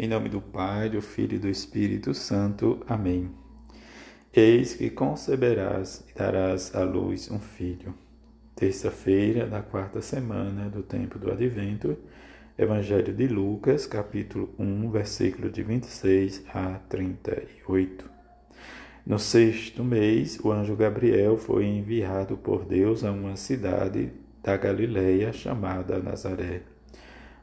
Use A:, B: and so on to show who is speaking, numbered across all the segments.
A: Em nome do Pai, do Filho e do Espírito Santo. Amém. Eis que conceberás e darás à luz um filho. Terça-feira da quarta semana do tempo do Advento, Evangelho de Lucas, capítulo 1, versículo de 26 a 38. No sexto mês, o anjo Gabriel foi enviado por Deus a uma cidade da Galileia chamada Nazaré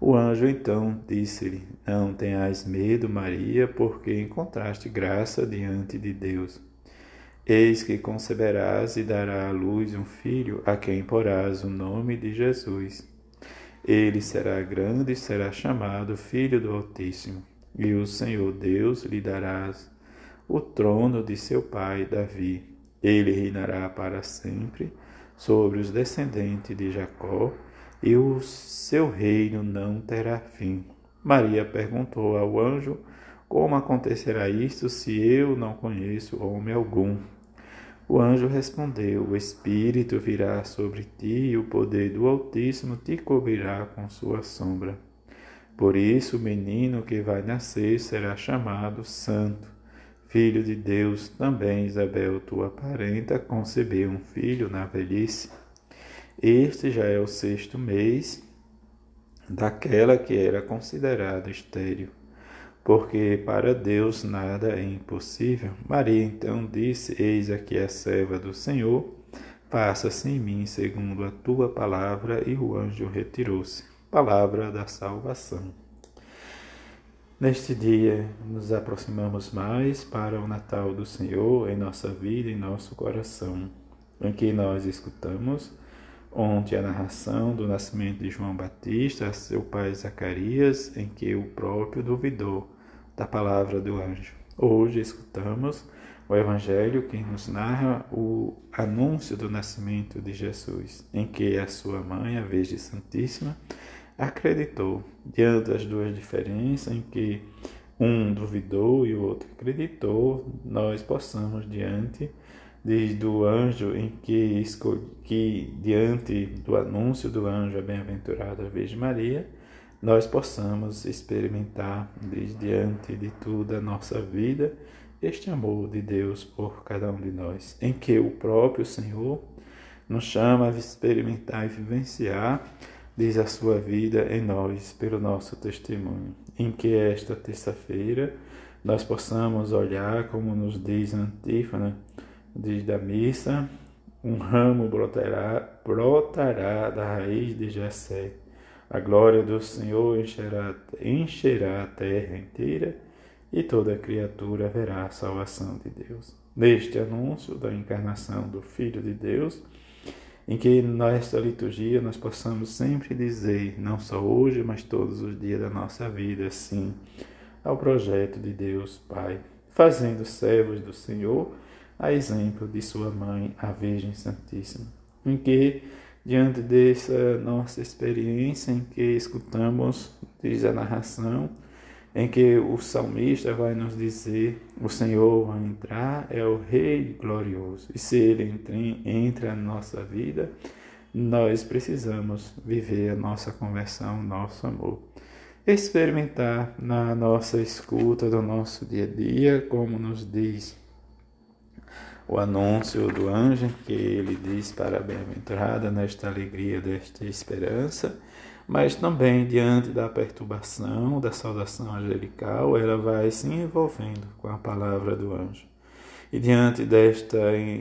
A: O anjo então disse-lhe: Não tenhas medo, Maria, porque encontraste graça diante de Deus. Eis que conceberás e dará à luz um filho, a quem porás o nome de Jesus. Ele será grande e será chamado Filho do Altíssimo, e o Senhor Deus lhe darás o trono de seu pai Davi. Ele reinará para sempre sobre os descendentes de Jacó e o seu reino não terá fim. Maria perguntou ao anjo: Como acontecerá isto se eu não conheço homem algum? O anjo respondeu: O Espírito virá sobre ti e o poder do Altíssimo te cobrirá com sua sombra. Por isso, o menino que vai nascer será chamado Santo, Filho de Deus. Também Isabel, tua parenta, concebeu um filho na velhice este já é o sexto mês daquela que era considerada estéril, porque para Deus nada é impossível. Maria então disse: Eis aqui a serva do Senhor, faça-se em mim segundo a tua palavra. E o anjo retirou-se. Palavra da salvação. Neste dia, nos aproximamos mais para o Natal do Senhor em nossa vida e nosso coração, em que nós escutamos Ontem a narração do nascimento de João Batista, seu pai Zacarias, em que o próprio duvidou da palavra do anjo. Hoje escutamos o Evangelho que nos narra o anúncio do nascimento de Jesus, em que a sua mãe, a Virgem Santíssima, acreditou. Diante das duas diferenças, em que um duvidou e o outro acreditou, nós possamos, diante desde o anjo em que, que diante do anúncio do anjo a bem-aventurada Virgem Maria, nós possamos experimentar desde diante de toda a nossa vida este amor de Deus por cada um de nós, em que o próprio Senhor nos chama a experimentar e vivenciar diz a sua vida em nós pelo nosso testemunho, em que esta terça-feira nós possamos olhar como nos diz a antífona diz da missa, um ramo brotará, brotará da raiz de Jessé. A glória do Senhor encherá, encherá a terra inteira e toda criatura verá a salvação de Deus. Neste anúncio da encarnação do Filho de Deus, em que nesta liturgia nós possamos sempre dizer, não só hoje, mas todos os dias da nossa vida, sim, ao projeto de Deus Pai, fazendo servos do Senhor a exemplo de sua mãe, a Virgem Santíssima, em que, diante dessa nossa experiência, em que escutamos, diz a narração, em que o salmista vai nos dizer: o Senhor vai entrar, é o Rei glorioso, e se ele entra, entra na nossa vida, nós precisamos viver a nossa conversão, nosso amor. Experimentar na nossa escuta do nosso dia a dia, como nos diz o anúncio do anjo que ele diz para a bem-aventurada nesta alegria, desta esperança, mas também diante da perturbação, da saudação angelical, ela vai se envolvendo com a palavra do anjo. E diante desta,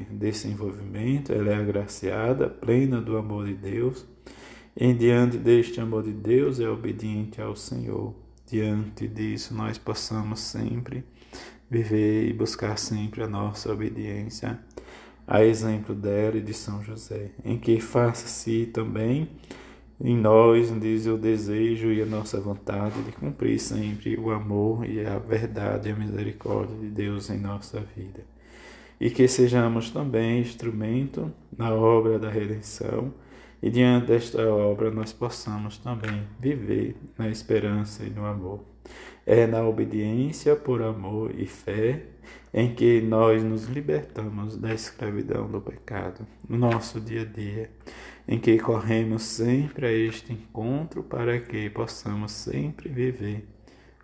A: desse envolvimento, ela é agraciada, plena do amor de Deus, e diante deste amor de Deus é obediente ao Senhor. Diante disso, nós possamos sempre viver e buscar sempre a nossa obediência, a exemplo dela e de São José, em que faça-se também em nós, diz o desejo e a nossa vontade de cumprir sempre o amor e a verdade e a misericórdia de Deus em nossa vida. E que sejamos também instrumento na obra da redenção e diante desta obra nós possamos também viver na esperança e no amor. É na obediência por amor e fé em que nós nos libertamos da escravidão do pecado no nosso dia a dia, em que corremos sempre a este encontro para que possamos sempre viver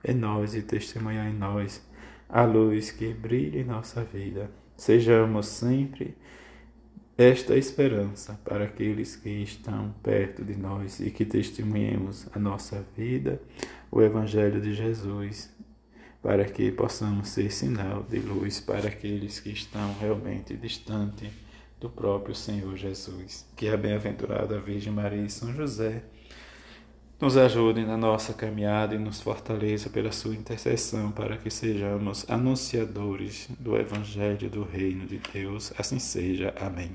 A: em nós e testemunhar em nós a luz que brilha em nossa vida. Sejamos sempre esta esperança para aqueles que estão perto de nós e que testemunhemos a nossa vida, o Evangelho de Jesus, para que possamos ser sinal de luz para aqueles que estão realmente distantes do próprio Senhor Jesus. Que a bem-aventurada Virgem Maria e São José nos ajudem na nossa caminhada e nos fortaleça pela sua intercessão para que sejamos anunciadores do Evangelho do Reino de Deus. Assim seja. Amém.